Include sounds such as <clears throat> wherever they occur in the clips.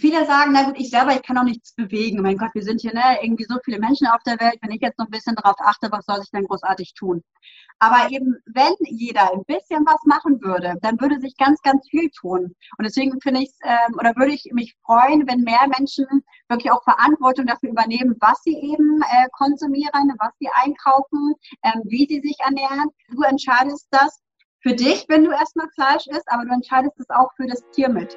viele sagen, na gut, ich selber, ich kann auch nichts bewegen. Mein Gott, wir sind hier ne, irgendwie so viele Menschen auf der Welt. Wenn ich jetzt noch ein bisschen darauf achte, was soll ich denn großartig tun? Aber eben, wenn jeder ein bisschen was machen würde, dann würde sich ganz, ganz viel tun. Und deswegen finde ich ähm, oder würde ich mich freuen, wenn mehr Menschen wirklich auch Verantwortung dafür übernehmen, was sie eben äh, konsumieren, was sie einkaufen, ähm, wie sie sich ernähren. Du entscheidest das für dich, wenn du erstmal Fleisch isst, aber du entscheidest es auch für das Tier mit.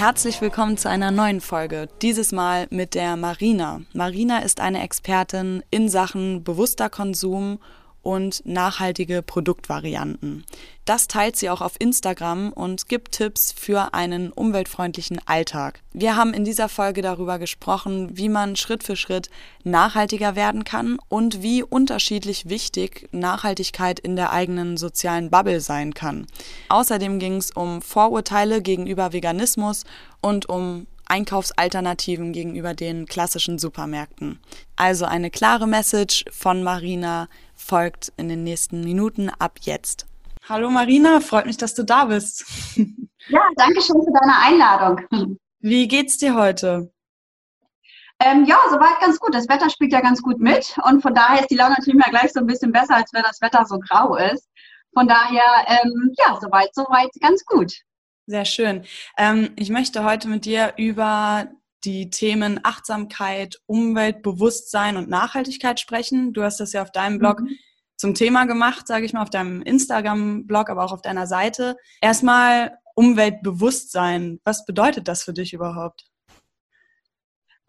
Herzlich willkommen zu einer neuen Folge, dieses Mal mit der Marina. Marina ist eine Expertin in Sachen bewusster Konsum und nachhaltige Produktvarianten. Das teilt sie auch auf Instagram und gibt Tipps für einen umweltfreundlichen Alltag. Wir haben in dieser Folge darüber gesprochen, wie man Schritt für Schritt nachhaltiger werden kann und wie unterschiedlich wichtig Nachhaltigkeit in der eigenen sozialen Bubble sein kann. Außerdem ging es um Vorurteile gegenüber Veganismus und um Einkaufsalternativen gegenüber den klassischen Supermärkten. Also eine klare Message von Marina folgt in den nächsten Minuten ab jetzt. Hallo Marina, freut mich, dass du da bist. <laughs> Ja, danke schön für deine Einladung. Wie geht's dir heute? Ähm, ja, soweit ganz gut. Das Wetter spielt ja ganz gut mit und von daher ist die Laune natürlich mal gleich so ein bisschen besser, als wenn das Wetter so grau ist. Von daher, ähm, ja, soweit, soweit ganz gut. Sehr schön. Ähm, ich möchte heute mit dir über die Themen Achtsamkeit, Umweltbewusstsein und Nachhaltigkeit sprechen. Du hast das ja auf deinem Blog mhm. zum Thema gemacht, sage ich mal, auf deinem Instagram-Blog, aber auch auf deiner Seite. Erstmal Umweltbewusstsein. Was bedeutet das für dich überhaupt?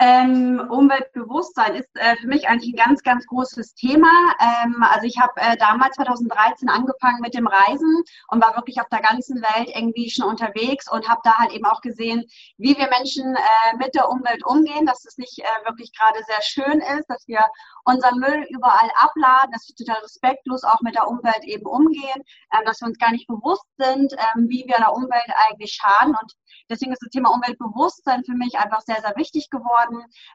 Ähm, Umweltbewusstsein ist äh, für mich eigentlich ein ganz, ganz großes Thema. Ähm, also ich habe äh, damals 2013 angefangen mit dem Reisen und war wirklich auf der ganzen Welt irgendwie schon unterwegs und habe da halt eben auch gesehen, wie wir Menschen äh, mit der Umwelt umgehen, dass es nicht äh, wirklich gerade sehr schön ist, dass wir unseren Müll überall abladen, dass wir total respektlos auch mit der Umwelt eben umgehen, ähm, dass wir uns gar nicht bewusst sind, ähm, wie wir der Umwelt eigentlich schaden und Deswegen ist das Thema Umweltbewusstsein für mich einfach sehr, sehr wichtig geworden,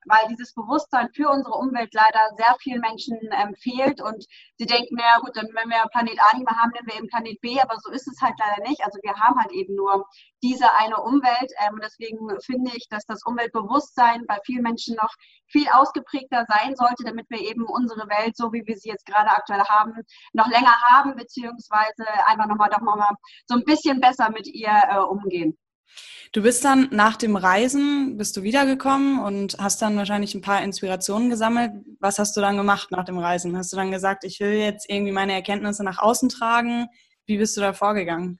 weil dieses Bewusstsein für unsere Umwelt leider sehr vielen Menschen ähm, fehlt und sie denken, naja gut, dann wenn wir Planet A nicht mehr haben, nehmen wir eben Planet B, aber so ist es halt leider nicht. Also wir haben halt eben nur diese eine Umwelt ähm, und deswegen finde ich, dass das Umweltbewusstsein bei vielen Menschen noch viel ausgeprägter sein sollte, damit wir eben unsere Welt, so wie wir sie jetzt gerade aktuell haben, noch länger haben, beziehungsweise einfach nochmal doch mal so ein bisschen besser mit ihr äh, umgehen. Du bist dann nach dem Reisen, bist du wiedergekommen und hast dann wahrscheinlich ein paar Inspirationen gesammelt. Was hast du dann gemacht nach dem Reisen? Hast du dann gesagt, ich will jetzt irgendwie meine Erkenntnisse nach außen tragen? Wie bist du da vorgegangen?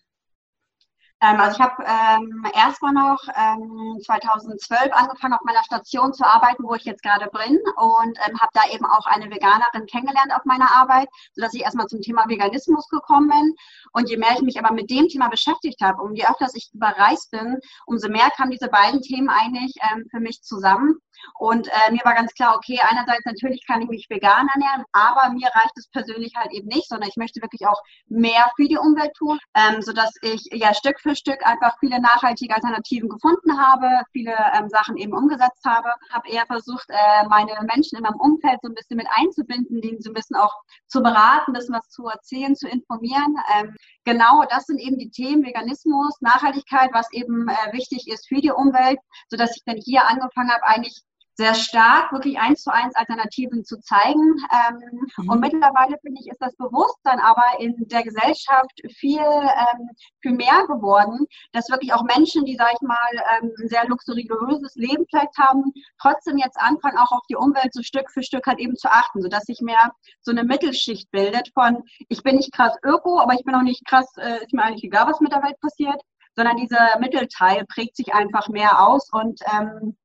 Ähm, also ich habe ähm, erstmal noch ähm, 2012 angefangen, auf meiner Station zu arbeiten, wo ich jetzt gerade bin und ähm, habe da eben auch eine Veganerin kennengelernt auf meiner Arbeit, sodass ich erstmal zum Thema Veganismus gekommen bin. Und je mehr ich mich aber mit dem Thema beschäftigt habe und je öfter ich überreist bin, umso mehr kamen diese beiden Themen eigentlich ähm, für mich zusammen. Und äh, mir war ganz klar, okay, einerseits natürlich kann ich mich vegan ernähren, aber mir reicht es persönlich halt eben nicht, sondern ich möchte wirklich auch mehr für die Umwelt tun, ähm, sodass ich ja Stück für Stück einfach viele nachhaltige Alternativen gefunden habe, viele ähm, Sachen eben umgesetzt habe, habe eher versucht, äh, meine Menschen in meinem Umfeld so ein bisschen mit einzubinden, denen so ein bisschen auch zu beraten, ein bisschen was zu erzählen, zu informieren. Ähm, genau das sind eben die Themen Veganismus, Nachhaltigkeit, was eben äh, wichtig ist für die Umwelt, sodass ich dann hier angefangen habe, eigentlich sehr stark, wirklich eins zu eins Alternativen zu zeigen. Ähm, mhm. Und mittlerweile, finde ich, ist das Bewusstsein aber in der Gesellschaft viel, ähm, viel mehr geworden, dass wirklich auch Menschen, die, sage ich mal, ähm, ein sehr luxuriöses Leben vielleicht haben, trotzdem jetzt anfangen, auch auf die Umwelt so Stück für Stück halt eben zu achten, sodass sich mehr so eine Mittelschicht bildet von, ich bin nicht krass öko, aber ich bin auch nicht krass, äh, ist mir eigentlich egal, was mit der Welt passiert, sondern dieser Mittelteil prägt sich einfach mehr aus und ähm,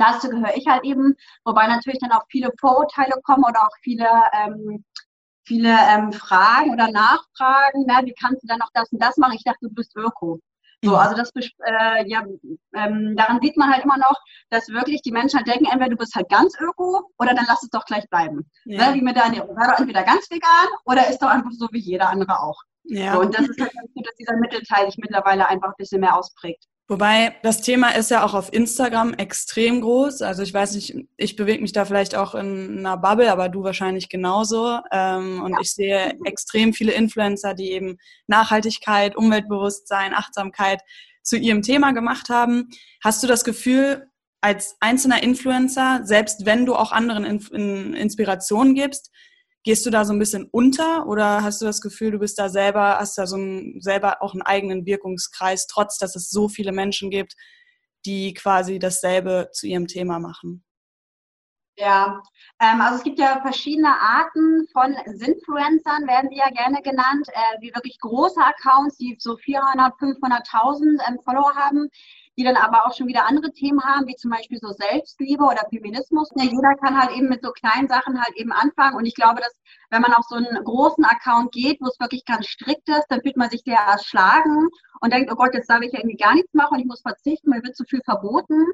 dazu gehöre ich halt eben, wobei natürlich dann auch viele Vorurteile kommen oder auch viele, ähm, viele ähm, Fragen oder Nachfragen, ne? wie kannst du dann noch das und das machen? Ich dachte, du bist Öko. So, mhm. also das, äh, ja, ähm, daran sieht man halt immer noch, dass wirklich die Menschen halt denken, entweder du bist halt ganz öko oder dann lass es doch gleich bleiben. Ja. Ne? Wie mit der Ernährung. Sei doch entweder ganz vegan oder ist doch einfach so wie jeder andere auch. Ja. So, und das ist halt ganz gut, dass dieser Mittelteil sich mittlerweile einfach ein bisschen mehr ausprägt. Wobei das Thema ist ja auch auf Instagram extrem groß. Also ich weiß nicht, ich bewege mich da vielleicht auch in einer Bubble, aber du wahrscheinlich genauso. Ähm, und ja. ich sehe extrem viele Influencer, die eben Nachhaltigkeit, Umweltbewusstsein, Achtsamkeit zu ihrem Thema gemacht haben. Hast du das Gefühl, als einzelner Influencer, selbst wenn du auch anderen Inspirationen gibst, Gehst du da so ein bisschen unter oder hast du das Gefühl, du bist da selber, hast da so ein, selber auch einen eigenen Wirkungskreis, trotz dass es so viele Menschen gibt, die quasi dasselbe zu ihrem Thema machen? Ja, ähm, also es gibt ja verschiedene Arten von Sinfluencern, werden die ja gerne genannt, äh, wie wirklich große Accounts, die so 400, 500.000 ähm, Follower haben die dann aber auch schon wieder andere Themen haben, wie zum Beispiel so Selbstliebe oder Feminismus. Ja, jeder kann halt eben mit so kleinen Sachen halt eben anfangen. Und ich glaube, dass wenn man auf so einen großen Account geht, wo es wirklich ganz strikt ist, dann fühlt man sich sehr erschlagen und denkt, oh Gott, jetzt darf ich ja irgendwie gar nichts machen und ich muss verzichten, mir wird zu viel verboten.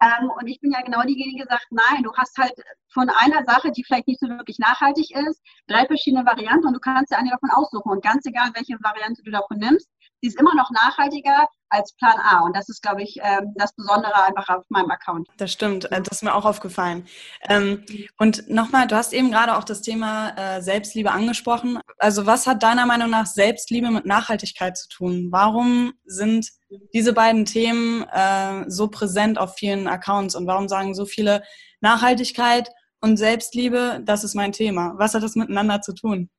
Ähm, und ich bin ja genau diejenige, die sagt, nein, du hast halt von einer Sache, die vielleicht nicht so wirklich nachhaltig ist, drei verschiedene Varianten und du kannst dir eine davon aussuchen. Und ganz egal, welche Variante du davon nimmst, die ist immer noch nachhaltiger als Plan A. Und das ist, glaube ich, ähm, das Besondere einfach auf meinem Account. Das stimmt, äh, das ist mir auch aufgefallen. Ähm, und nochmal, du hast eben gerade auch das Thema äh, Selbstliebe angesprochen. Also was hat deiner Meinung nach Selbstliebe mit Nachhaltigkeit zu tun? Warum sind diese beiden Themen äh, so präsent auf vielen Accounts und warum sagen so viele Nachhaltigkeit und Selbstliebe, das ist mein Thema? Was hat das miteinander zu tun?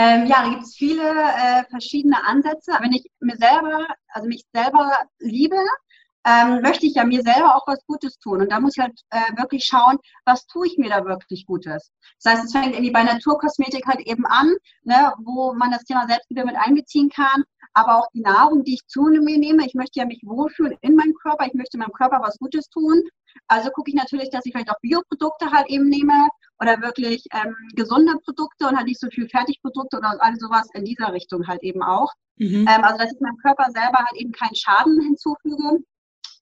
Ähm, ja, da gibt es viele äh, verschiedene Ansätze. Wenn ich mir selber, also mich selber liebe, ähm, möchte ich ja mir selber auch was Gutes tun. Und da muss ich halt äh, wirklich schauen, was tue ich mir da wirklich Gutes. Das heißt, es fängt irgendwie bei Naturkosmetik halt eben an, ne, wo man das Thema Selbstliebe mit einbeziehen kann. Aber auch die Nahrung, die ich zu mir nehme, ich möchte ja mich wohlfühlen in meinem Körper, ich möchte meinem Körper was Gutes tun. Also gucke ich natürlich, dass ich vielleicht auch Bioprodukte halt eben nehme oder wirklich ähm, gesunde Produkte und halt nicht so viel Fertigprodukte oder all sowas in dieser Richtung halt eben auch. Mhm. Ähm, also dass ich meinem Körper selber halt eben keinen Schaden hinzufüge.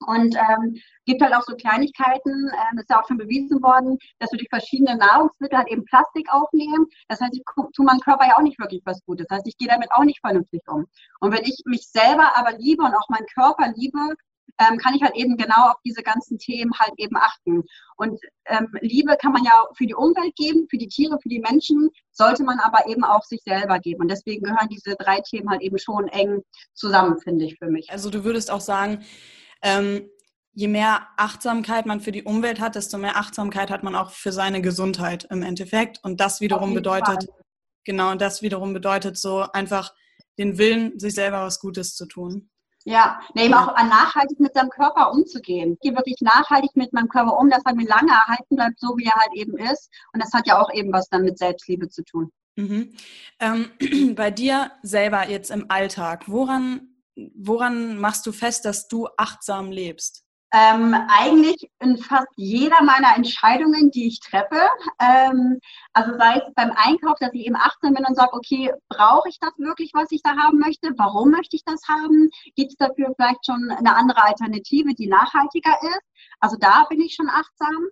Und ähm, gibt halt auch so Kleinigkeiten, äh, das ist ja auch schon bewiesen worden, dass durch verschiedene Nahrungsmittel halt eben Plastik aufnehmen. Das heißt, ich tue meinem Körper ja auch nicht wirklich was Gutes. Das heißt, ich gehe damit auch nicht vernünftig um. Und wenn ich mich selber aber liebe und auch meinen Körper liebe, ähm, kann ich halt eben genau auf diese ganzen Themen halt eben achten. Und ähm, Liebe kann man ja für die Umwelt geben, für die Tiere, für die Menschen, sollte man aber eben auch sich selber geben. Und deswegen gehören diese drei Themen halt eben schon eng zusammen, finde ich für mich. Also du würdest auch sagen, ähm, je mehr Achtsamkeit man für die Umwelt hat, desto mehr Achtsamkeit hat man auch für seine Gesundheit im Endeffekt. Und das wiederum bedeutet, Fall. genau, das wiederum bedeutet so einfach den Willen, sich selber was Gutes zu tun. Ja, nee, eben auch nachhaltig mit seinem Körper umzugehen. Ich gehe wirklich nachhaltig mit meinem Körper um, dass er mir lange erhalten bleibt, so wie er halt eben ist. Und das hat ja auch eben was dann mit Selbstliebe zu tun. Mhm. Ähm, <clears throat> bei dir selber jetzt im Alltag, woran, woran machst du fest, dass du achtsam lebst? Ähm, eigentlich in fast jeder meiner Entscheidungen, die ich treffe. Ähm, also sei es beim Einkauf, dass ich eben achtsam bin und sage, okay, brauche ich das wirklich, was ich da haben möchte? Warum möchte ich das haben? Gibt es dafür vielleicht schon eine andere Alternative, die nachhaltiger ist? Also da bin ich schon achtsam.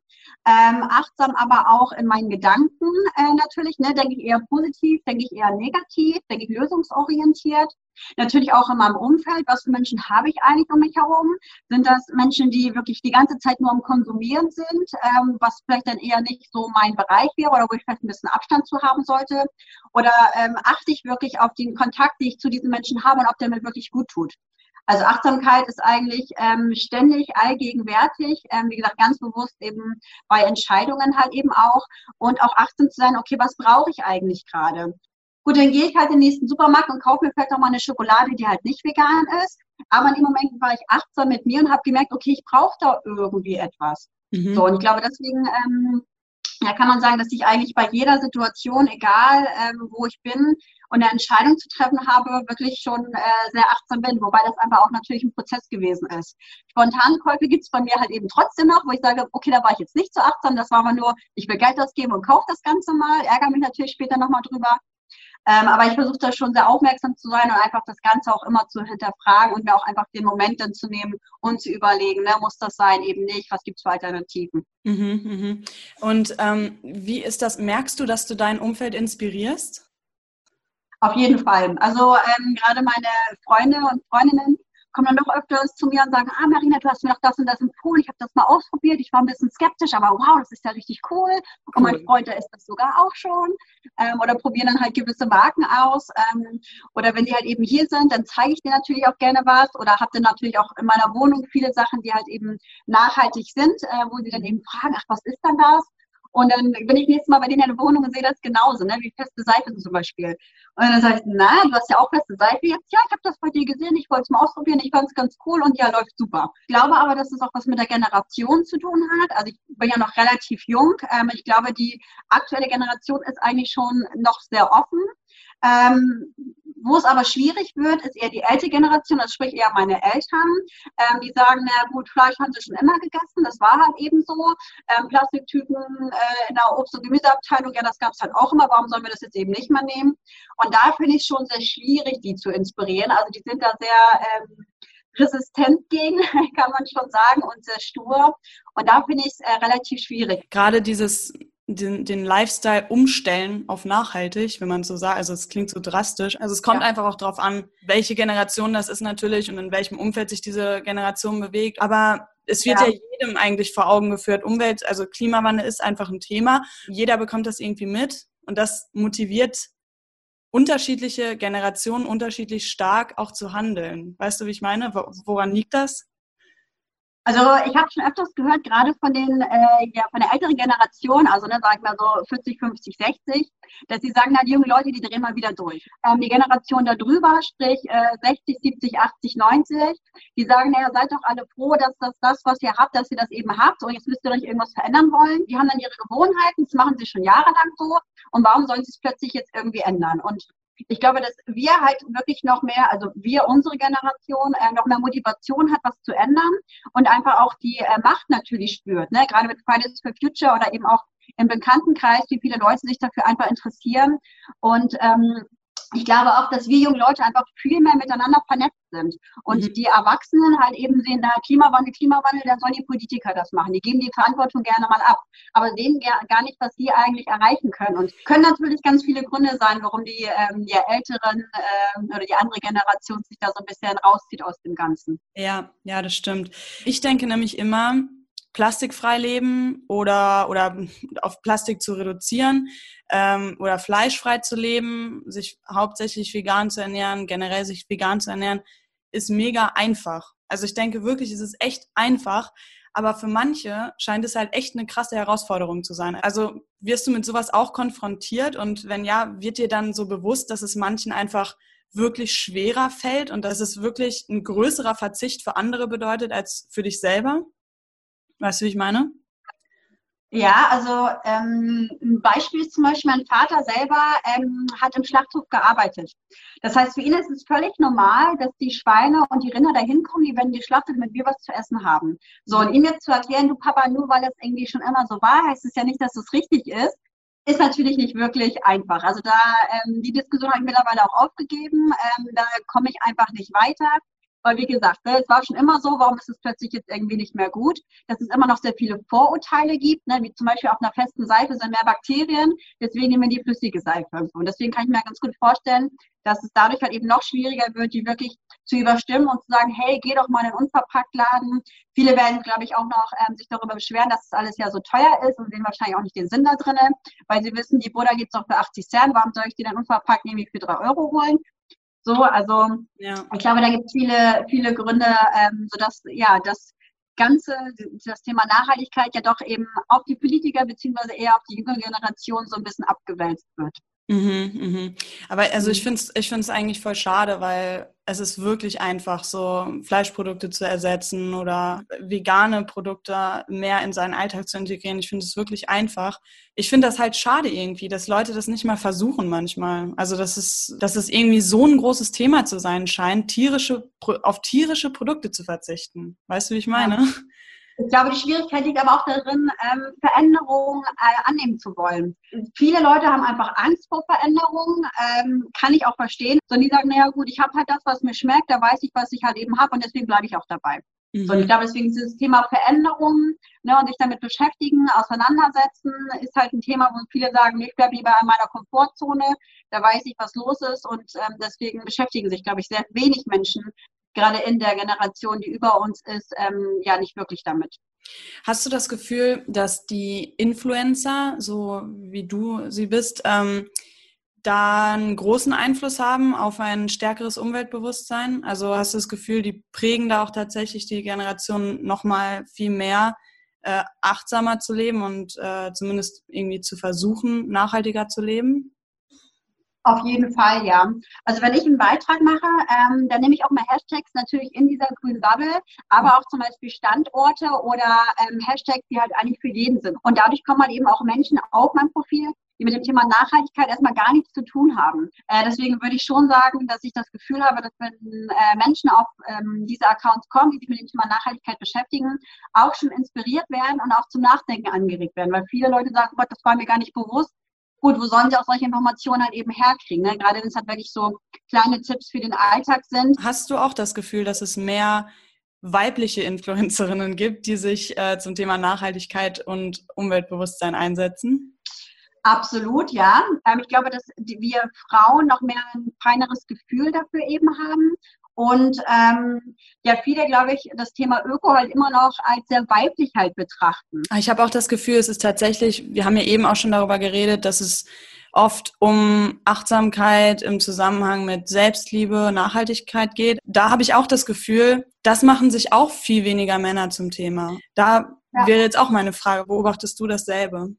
Ähm, achtsam aber auch in meinen Gedanken äh, natürlich. Ne? Denke ich eher positiv, denke ich eher negativ, denke ich lösungsorientiert. Natürlich auch in meinem Umfeld. Was für Menschen habe ich eigentlich um mich herum? Sind das Menschen, die wirklich die ganze Zeit nur am Konsumieren sind, ähm, was vielleicht dann eher nicht so mein Bereich wäre oder wo ich vielleicht ein bisschen Abstand zu haben sollte? Oder ähm, achte ich wirklich auf den Kontakt, den ich zu diesen Menschen habe und ob der mir wirklich gut tut? Also Achtsamkeit ist eigentlich ähm, ständig allgegenwärtig, ähm, wie gesagt, ganz bewusst eben bei Entscheidungen halt eben auch und auch achtsam zu sein, okay, was brauche ich eigentlich gerade? Gut, dann gehe ich halt in den nächsten Supermarkt und kaufe mir vielleicht auch mal eine Schokolade, die halt nicht vegan ist. Aber in dem Moment war ich achtsam mit mir und habe gemerkt, okay, ich brauche da irgendwie etwas. Mhm. So, und ich glaube, deswegen ähm, ja, kann man sagen, dass ich eigentlich bei jeder Situation, egal ähm, wo ich bin, und eine Entscheidung zu treffen habe, wirklich schon äh, sehr achtsam bin, wobei das einfach auch natürlich ein Prozess gewesen ist. Spontane Käufe gibt es bei mir halt eben trotzdem noch, wo ich sage, okay, da war ich jetzt nicht so achtsam, das war aber nur, ich will Geld ausgeben und kaufe das Ganze mal, ärgere mich natürlich später nochmal drüber. Ähm, aber ich versuche da schon sehr aufmerksam zu sein und einfach das Ganze auch immer zu hinterfragen und mir auch einfach den Moment dann zu nehmen und zu überlegen, ne, muss das sein, eben nicht, was gibt es für Alternativen. Mhm, mhm. Und ähm, wie ist das, merkst du, dass du dein Umfeld inspirierst? Auf jeden Fall. Also ähm, gerade meine Freunde und Freundinnen kommen dann doch öfters zu mir und sagen, ah Marina, du hast mir doch das und das empfohlen, ich habe das mal ausprobiert, ich war ein bisschen skeptisch, aber wow, das ist ja richtig cool. Und mein Freund, der ist das sogar auch schon. Ähm, oder probieren dann halt gewisse Marken aus. Ähm, oder wenn die halt eben hier sind, dann zeige ich dir natürlich auch gerne was. Oder habe dann natürlich auch in meiner Wohnung viele Sachen, die halt eben nachhaltig sind, äh, wo sie dann eben fragen, ach, was ist denn das? Und dann bin ich nächstes Mal bei denen in der Wohnung und sehe das genauso, ne? wie feste Seife zum Beispiel. Und dann sage ich, na, du hast ja auch feste Seife jetzt. Ja, ich habe das bei dir gesehen, ich wollte es mal ausprobieren, ich fand es ganz cool und ja, läuft super. Ich glaube aber, dass es auch was mit der Generation zu tun hat. Also ich bin ja noch relativ jung. Ähm, ich glaube, die aktuelle Generation ist eigentlich schon noch sehr offen. Ähm, wo es aber schwierig wird, ist eher die ältere Generation, das sprich eher meine Eltern, ähm, die sagen, na gut, Fleisch haben sie schon immer gegessen, das war halt eben so. Ähm, Plastiktüten äh, in der Obst- und Gemüseabteilung, ja, das gab es halt auch immer, warum sollen wir das jetzt eben nicht mehr nehmen? Und da finde ich schon sehr schwierig, die zu inspirieren. Also die sind da sehr ähm, resistent gegen, <laughs> kann man schon sagen, und sehr stur. Und da finde ich es äh, relativ schwierig. Gerade dieses den, den Lifestyle umstellen auf nachhaltig, wenn man so sagt. Also es klingt so drastisch. Also es kommt ja. einfach auch darauf an, welche Generation das ist natürlich und in welchem Umfeld sich diese Generation bewegt. Aber es wird ja. ja jedem eigentlich vor Augen geführt. Umwelt, also Klimawandel ist einfach ein Thema. Jeder bekommt das irgendwie mit und das motiviert unterschiedliche Generationen unterschiedlich stark auch zu handeln. Weißt du, wie ich meine? Woran liegt das? Also ich habe schon öfters gehört, gerade von den äh, ja, von der älteren Generation, also ne, sag ich mal so 40, 50, 60, dass sie sagen, na, die jungen Leute, die drehen mal wieder durch. Ähm, die Generation da drüber, sprich äh, 60, 70, 80, 90, die sagen, naja, seid doch alle froh, dass das, das, was ihr habt, dass ihr das eben habt und jetzt müsst ihr euch irgendwas verändern wollen. Die haben dann ihre Gewohnheiten, das machen sie schon jahrelang so und warum sollen sie es plötzlich jetzt irgendwie ändern? Und ich glaube, dass wir halt wirklich noch mehr, also wir, unsere Generation, äh, noch mehr Motivation hat, was zu ändern und einfach auch die äh, Macht natürlich spürt. Ne? Gerade mit Fridays for Future oder eben auch im Bekanntenkreis, wie viele Leute sich dafür einfach interessieren. Und ähm, ich glaube auch, dass wir jungen Leute einfach viel mehr miteinander vernetzt sind. Und mhm. die Erwachsenen halt eben sehen, da Klimawandel, Klimawandel, dann sollen die Politiker das machen. Die geben die Verantwortung gerne mal ab, aber sehen gar nicht, was sie eigentlich erreichen können. Und können natürlich ganz viele Gründe sein, warum die, ähm, die Älteren ähm, oder die andere Generation sich da so ein bisschen rauszieht aus dem Ganzen. Ja, ja, das stimmt. Ich denke nämlich immer, plastikfrei leben oder, oder auf Plastik zu reduzieren ähm, oder fleischfrei zu leben, sich hauptsächlich vegan zu ernähren, generell sich vegan zu ernähren, ist mega einfach. Also ich denke wirklich, es ist echt einfach, aber für manche scheint es halt echt eine krasse Herausforderung zu sein. Also wirst du mit sowas auch konfrontiert und wenn ja, wird dir dann so bewusst, dass es manchen einfach wirklich schwerer fällt und dass es wirklich ein größerer Verzicht für andere bedeutet als für dich selber? Weißt du, wie ich meine? Ja, also ähm, ein Beispiel ist zum Beispiel, mein Vater selber ähm, hat im Schlachthof gearbeitet. Das heißt, für ihn ist es völlig normal, dass die Schweine und die Rinder da hinkommen, die werden geschlachtet, damit wir was zu essen haben. So, und ihm jetzt zu erklären, du Papa, nur weil das irgendwie schon immer so war, heißt es ja nicht, dass es richtig ist, ist natürlich nicht wirklich einfach. Also da, ähm, die Diskussion habe ich mittlerweile auch aufgegeben. Ähm, da komme ich einfach nicht weiter. Weil wie gesagt, ne, es war schon immer so, warum ist es plötzlich jetzt irgendwie nicht mehr gut? Dass es immer noch sehr viele Vorurteile gibt, ne, wie zum Beispiel auf einer festen Seife sind mehr Bakterien, deswegen nehmen wir die flüssige Seife. Und deswegen kann ich mir ganz gut vorstellen, dass es dadurch halt eben noch schwieriger wird, die wirklich zu überstimmen und zu sagen, hey, geh doch mal in den Unverpacktladen. Viele werden, glaube ich, auch noch ähm, sich darüber beschweren, dass das alles ja so teuer ist und sehen wahrscheinlich auch nicht den Sinn da drin, weil sie wissen, die Butter gibt es auch für 80 Cent, warum soll ich die dann unverpackt nämlich für 3 Euro holen? So, also ja. ich glaube, da gibt es viele, viele Gründe, ähm, sodass ja das Ganze, das Thema Nachhaltigkeit ja doch eben auf die Politiker beziehungsweise eher auf die jüngere Generation so ein bisschen abgewälzt wird. Mhm, mhm. Aber also ich mhm. finde es ich find's eigentlich voll schade, weil es ist wirklich einfach, so Fleischprodukte zu ersetzen oder vegane Produkte mehr in seinen Alltag zu integrieren. Ich finde es wirklich einfach. Ich finde das halt schade irgendwie, dass Leute das nicht mal versuchen manchmal. Also dass es, dass es irgendwie so ein großes Thema zu sein scheint, tierische, auf tierische Produkte zu verzichten. Weißt du, wie ich meine? Ja. Ich glaube, die Schwierigkeit liegt aber auch darin, ähm, Veränderungen äh, annehmen zu wollen. Viele Leute haben einfach Angst vor Veränderungen, ähm, kann ich auch verstehen. Sondern die sagen, naja gut, ich habe halt das, was mir schmeckt, da weiß ich, was ich halt eben habe und deswegen bleibe ich auch dabei. Mhm. So, und ich glaube, deswegen ist das Thema Veränderungen ne, und sich damit beschäftigen, auseinandersetzen, ist halt ein Thema, wo viele sagen, ich bleibe lieber in meiner Komfortzone, da weiß ich, was los ist und ähm, deswegen beschäftigen sich, glaube ich, sehr wenig Menschen gerade in der Generation, die über uns ist, ähm, ja nicht wirklich damit. Hast du das Gefühl, dass die Influencer, so wie du sie bist, ähm, da einen großen Einfluss haben auf ein stärkeres Umweltbewusstsein? Also hast du das Gefühl, die prägen da auch tatsächlich die Generation nochmal viel mehr, äh, achtsamer zu leben und äh, zumindest irgendwie zu versuchen, nachhaltiger zu leben? Auf jeden Fall, ja. Also wenn ich einen Beitrag mache, ähm, dann nehme ich auch mal Hashtags natürlich in dieser grünen Bubble, aber auch zum Beispiel Standorte oder ähm, Hashtags, die halt eigentlich für jeden sind. Und dadurch kommen halt eben auch Menschen auf mein Profil, die mit dem Thema Nachhaltigkeit erstmal gar nichts zu tun haben. Äh, deswegen würde ich schon sagen, dass ich das Gefühl habe, dass wenn äh, Menschen auf ähm, diese Accounts kommen, die sich mit dem Thema Nachhaltigkeit beschäftigen, auch schon inspiriert werden und auch zum Nachdenken angeregt werden. Weil viele Leute sagen, Gott, das war mir gar nicht bewusst, gut, wo sollen sie auch solche Informationen halt eben herkriegen? Ne? Gerade wenn es halt wirklich so kleine Tipps für den Alltag sind. Hast du auch das Gefühl, dass es mehr weibliche Influencerinnen gibt, die sich äh, zum Thema Nachhaltigkeit und Umweltbewusstsein einsetzen? Absolut, ja. Ähm, ich glaube, dass wir Frauen noch mehr ein feineres Gefühl dafür eben haben und ähm, ja, viele, glaube ich, das Thema Öko halt immer noch als sehr weiblich halt betrachten. Ich habe auch das Gefühl, es ist tatsächlich, wir haben ja eben auch schon darüber geredet, dass es oft um Achtsamkeit im Zusammenhang mit Selbstliebe, Nachhaltigkeit geht. Da habe ich auch das Gefühl, das machen sich auch viel weniger Männer zum Thema. Da ja. wäre jetzt auch meine Frage, beobachtest du dasselbe?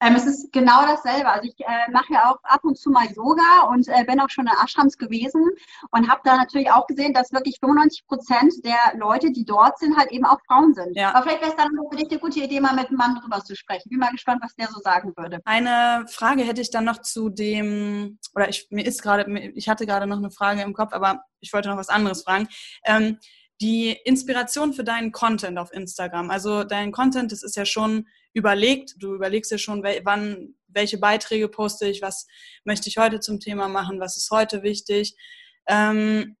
Ähm, es ist genau dasselbe. Also ich äh, mache ja auch ab und zu mal Yoga und äh, bin auch schon in Ashrams gewesen und habe da natürlich auch gesehen, dass wirklich 95 Prozent der Leute, die dort sind, halt eben auch Frauen sind. Ja. Aber vielleicht wäre es dann für dich eine gute Idee, mal mit einem Mann drüber zu sprechen. Bin mal gespannt, was der so sagen würde. Eine Frage hätte ich dann noch zu dem, oder ich mir ist gerade, ich hatte gerade noch eine Frage im Kopf, aber ich wollte noch was anderes fragen. Ähm, die Inspiration für deinen Content auf Instagram. Also dein Content, das ist ja schon überlegt. Du überlegst ja schon, wann, welche Beiträge poste ich, was möchte ich heute zum Thema machen, was ist heute wichtig. Ähm,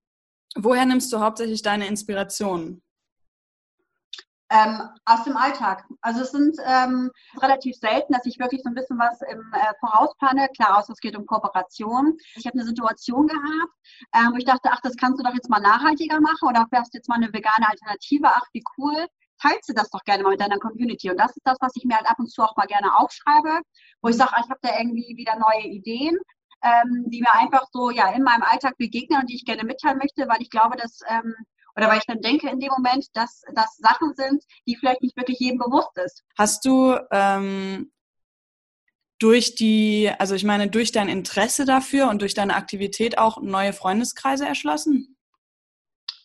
woher nimmst du hauptsächlich deine Inspirationen? Ähm, aus dem Alltag. Also es sind ähm, relativ selten, dass ich wirklich so ein bisschen was im äh, Vorausplane. Klar, aus es geht um Kooperation. Ich habe eine Situation gehabt, ähm, wo ich dachte, ach, das kannst du doch jetzt mal nachhaltiger machen oder hast jetzt mal eine vegane Alternative. Ach, wie cool. Teilst du das doch gerne mal mit deiner Community. Und das ist das, was ich mir halt ab und zu auch mal gerne aufschreibe, wo ich sage, ich habe da irgendwie wieder neue Ideen. Ähm, die mir einfach so ja in meinem Alltag begegnen und die ich gerne mitteilen möchte, weil ich glaube, dass ähm, oder weil ich dann denke in dem Moment, dass das Sachen sind, die vielleicht nicht wirklich jedem bewusst ist. Hast du ähm, durch die, also ich meine, durch dein Interesse dafür und durch deine Aktivität auch neue Freundeskreise erschlossen?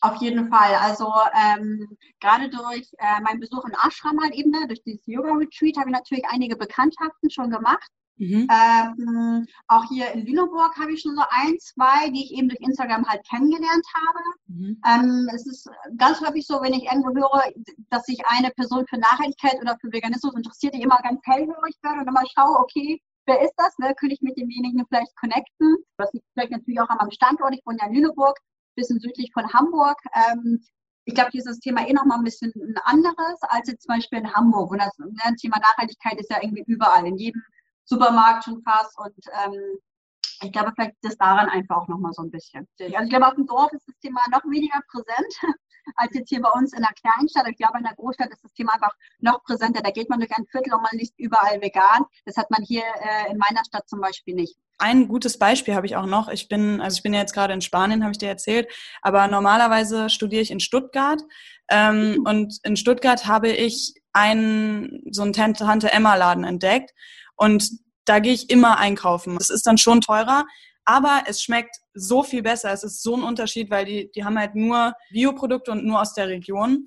Auf jeden Fall. Also ähm, gerade durch äh, meinen Besuch in Ashram halt eben, durch dieses Yoga-Retreat, habe ich natürlich einige Bekanntschaften schon gemacht. Mhm. Ähm, auch hier in Lüneburg habe ich schon so ein, zwei, die ich eben durch Instagram halt kennengelernt habe. Mhm. Ähm, es ist ganz häufig so, wenn ich irgendwo höre, dass sich eine Person für Nachhaltigkeit oder für Veganismus interessiert, die immer ganz hellhörig werde und immer schaue, okay, wer ist das? Ne? Könnte ich mit demjenigen vielleicht connecten? Was ich vielleicht natürlich auch an meinem Standort, ich wohne ja in Lüneburg, bisschen südlich von Hamburg. Ähm, ich glaube, das Thema eh nochmal ein bisschen ein anderes als jetzt zum Beispiel in Hamburg. Und das, ne, Thema Nachhaltigkeit ist ja irgendwie überall, in jedem Supermarkt schon fast. Und ähm, ich glaube, vielleicht ist das daran einfach auch nochmal so ein bisschen. Also ich glaube, auf dem Dorf ist das Thema noch weniger präsent als jetzt hier bei uns in der Kleinstadt. Ich glaube, in der Großstadt ist das Thema einfach noch präsenter. Da geht man durch ein Viertel und man liest überall vegan. Das hat man hier äh, in meiner Stadt zum Beispiel nicht. Ein gutes Beispiel habe ich auch noch. Ich bin, also ich bin ja jetzt gerade in Spanien, habe ich dir erzählt, aber normalerweise studiere ich in Stuttgart. Ähm, mhm. Und in Stuttgart habe ich einen, so einen Tante Emma Laden entdeckt. Und da gehe ich immer einkaufen. Das ist dann schon teurer, aber es schmeckt so viel besser. Es ist so ein Unterschied, weil die, die haben halt nur Bioprodukte und nur aus der Region.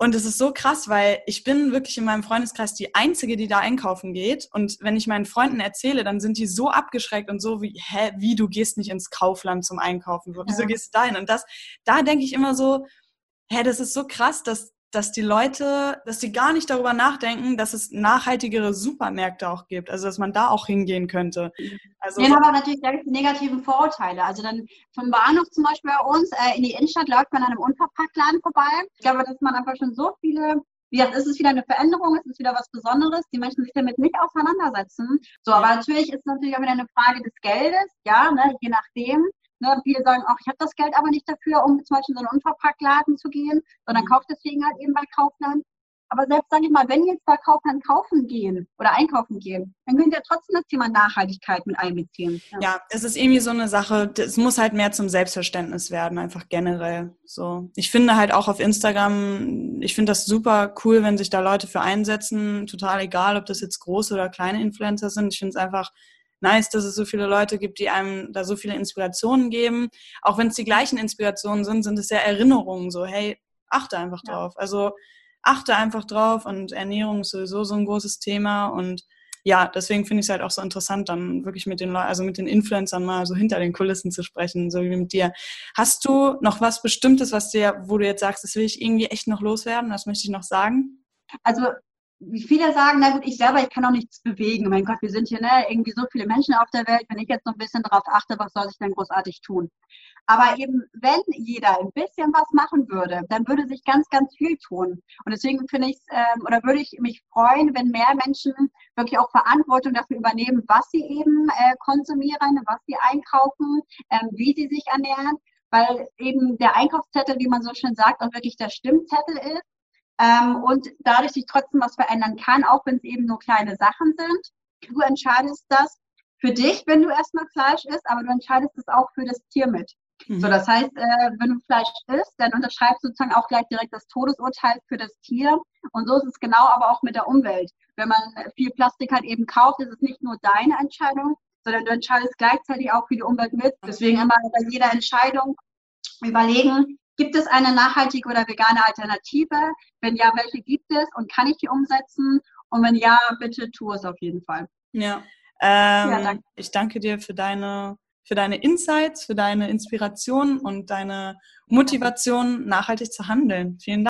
Und es ist so krass, weil ich bin wirklich in meinem Freundeskreis die Einzige, die da einkaufen geht. Und wenn ich meinen Freunden erzähle, dann sind die so abgeschreckt und so wie, hä, wie, du gehst nicht ins Kaufland zum Einkaufen? Wieso ja. gehst du da hin? Und das, da denke ich immer so, hä, das ist so krass, dass dass die Leute, dass die gar nicht darüber nachdenken, dass es nachhaltigere Supermärkte auch gibt, also dass man da auch hingehen könnte. Also Wir haben aber natürlich die negativen Vorurteile. Also dann vom Bahnhof zum Beispiel bei uns äh, in die Innenstadt läuft man an einem Unverpacktladen vorbei. Ich glaube, dass man einfach schon so viele wie gesagt, ist es wieder eine Veränderung, es ist wieder was Besonderes. Die Menschen sich damit nicht auseinandersetzen. So, aber natürlich ist es natürlich auch wieder eine Frage des Geldes, ja, ne, je nachdem. Ne, viele sagen auch, ich habe das Geld aber nicht dafür, um zum Beispiel in so einen Unverpacktladen zu gehen, sondern mhm. kauft deswegen halt eben bei Kaufland. Aber selbst, sage ich mal, wenn jetzt bei Kaufland kaufen gehen oder einkaufen gehen, dann könnt ihr trotzdem das Thema Nachhaltigkeit mit einbeziehen. Ja. ja, es ist irgendwie so eine Sache, es muss halt mehr zum Selbstverständnis werden, einfach generell. So, ich finde halt auch auf Instagram, ich finde das super cool, wenn sich da Leute für einsetzen, total egal, ob das jetzt große oder kleine Influencer sind. Ich finde es einfach nice, dass es so viele Leute gibt, die einem da so viele Inspirationen geben. Auch wenn es die gleichen Inspirationen sind, sind es ja Erinnerungen, so, hey, achte einfach ja. drauf. Also achte einfach drauf und Ernährung ist sowieso so ein großes Thema und ja, deswegen finde ich es halt auch so interessant, dann wirklich mit den Leuten, also mit den Influencern mal so hinter den Kulissen zu sprechen, so wie mit dir. Hast du noch was Bestimmtes, was dir, wo du jetzt sagst, das will ich irgendwie echt noch loswerden? Was möchte ich noch sagen? Also wie viele sagen, na gut, ich selber, ich kann auch nichts bewegen. Mein Gott, wir sind hier ne, irgendwie so viele Menschen auf der Welt. Wenn ich jetzt noch ein bisschen darauf achte, was soll ich denn großartig tun? Aber eben, wenn jeder ein bisschen was machen würde, dann würde sich ganz, ganz viel tun. Und deswegen finde ich ähm, oder würde ich mich freuen, wenn mehr Menschen wirklich auch Verantwortung dafür übernehmen, was sie eben äh, konsumieren, was sie einkaufen, ähm, wie sie sich ernähren. Weil eben der Einkaufszettel, wie man so schön sagt, auch wirklich der Stimmzettel ist ähm, und dadurch sich trotzdem was verändern kann, auch wenn es eben nur kleine Sachen sind. Du entscheidest das für dich, wenn du erstmal Fleisch isst, aber du entscheidest es auch für das Tier mit. Mhm. So, das heißt, äh, wenn du Fleisch isst, dann unterschreibst du sozusagen auch gleich direkt das Todesurteil für das Tier. Und so ist es genau aber auch mit der Umwelt. Wenn man viel Plastik halt eben kauft, ist es nicht nur deine Entscheidung, sondern du entscheidest gleichzeitig auch für die Umwelt mit. Deswegen immer bei jeder Entscheidung überlegen, Gibt es eine nachhaltige oder vegane Alternative? Wenn ja, welche gibt es und kann ich die umsetzen? Und wenn ja, bitte tu es auf jeden Fall. Ja, ähm, ja danke. ich danke dir für deine, für deine Insights, für deine Inspiration und deine Motivation, nachhaltig zu handeln. Vielen Dank.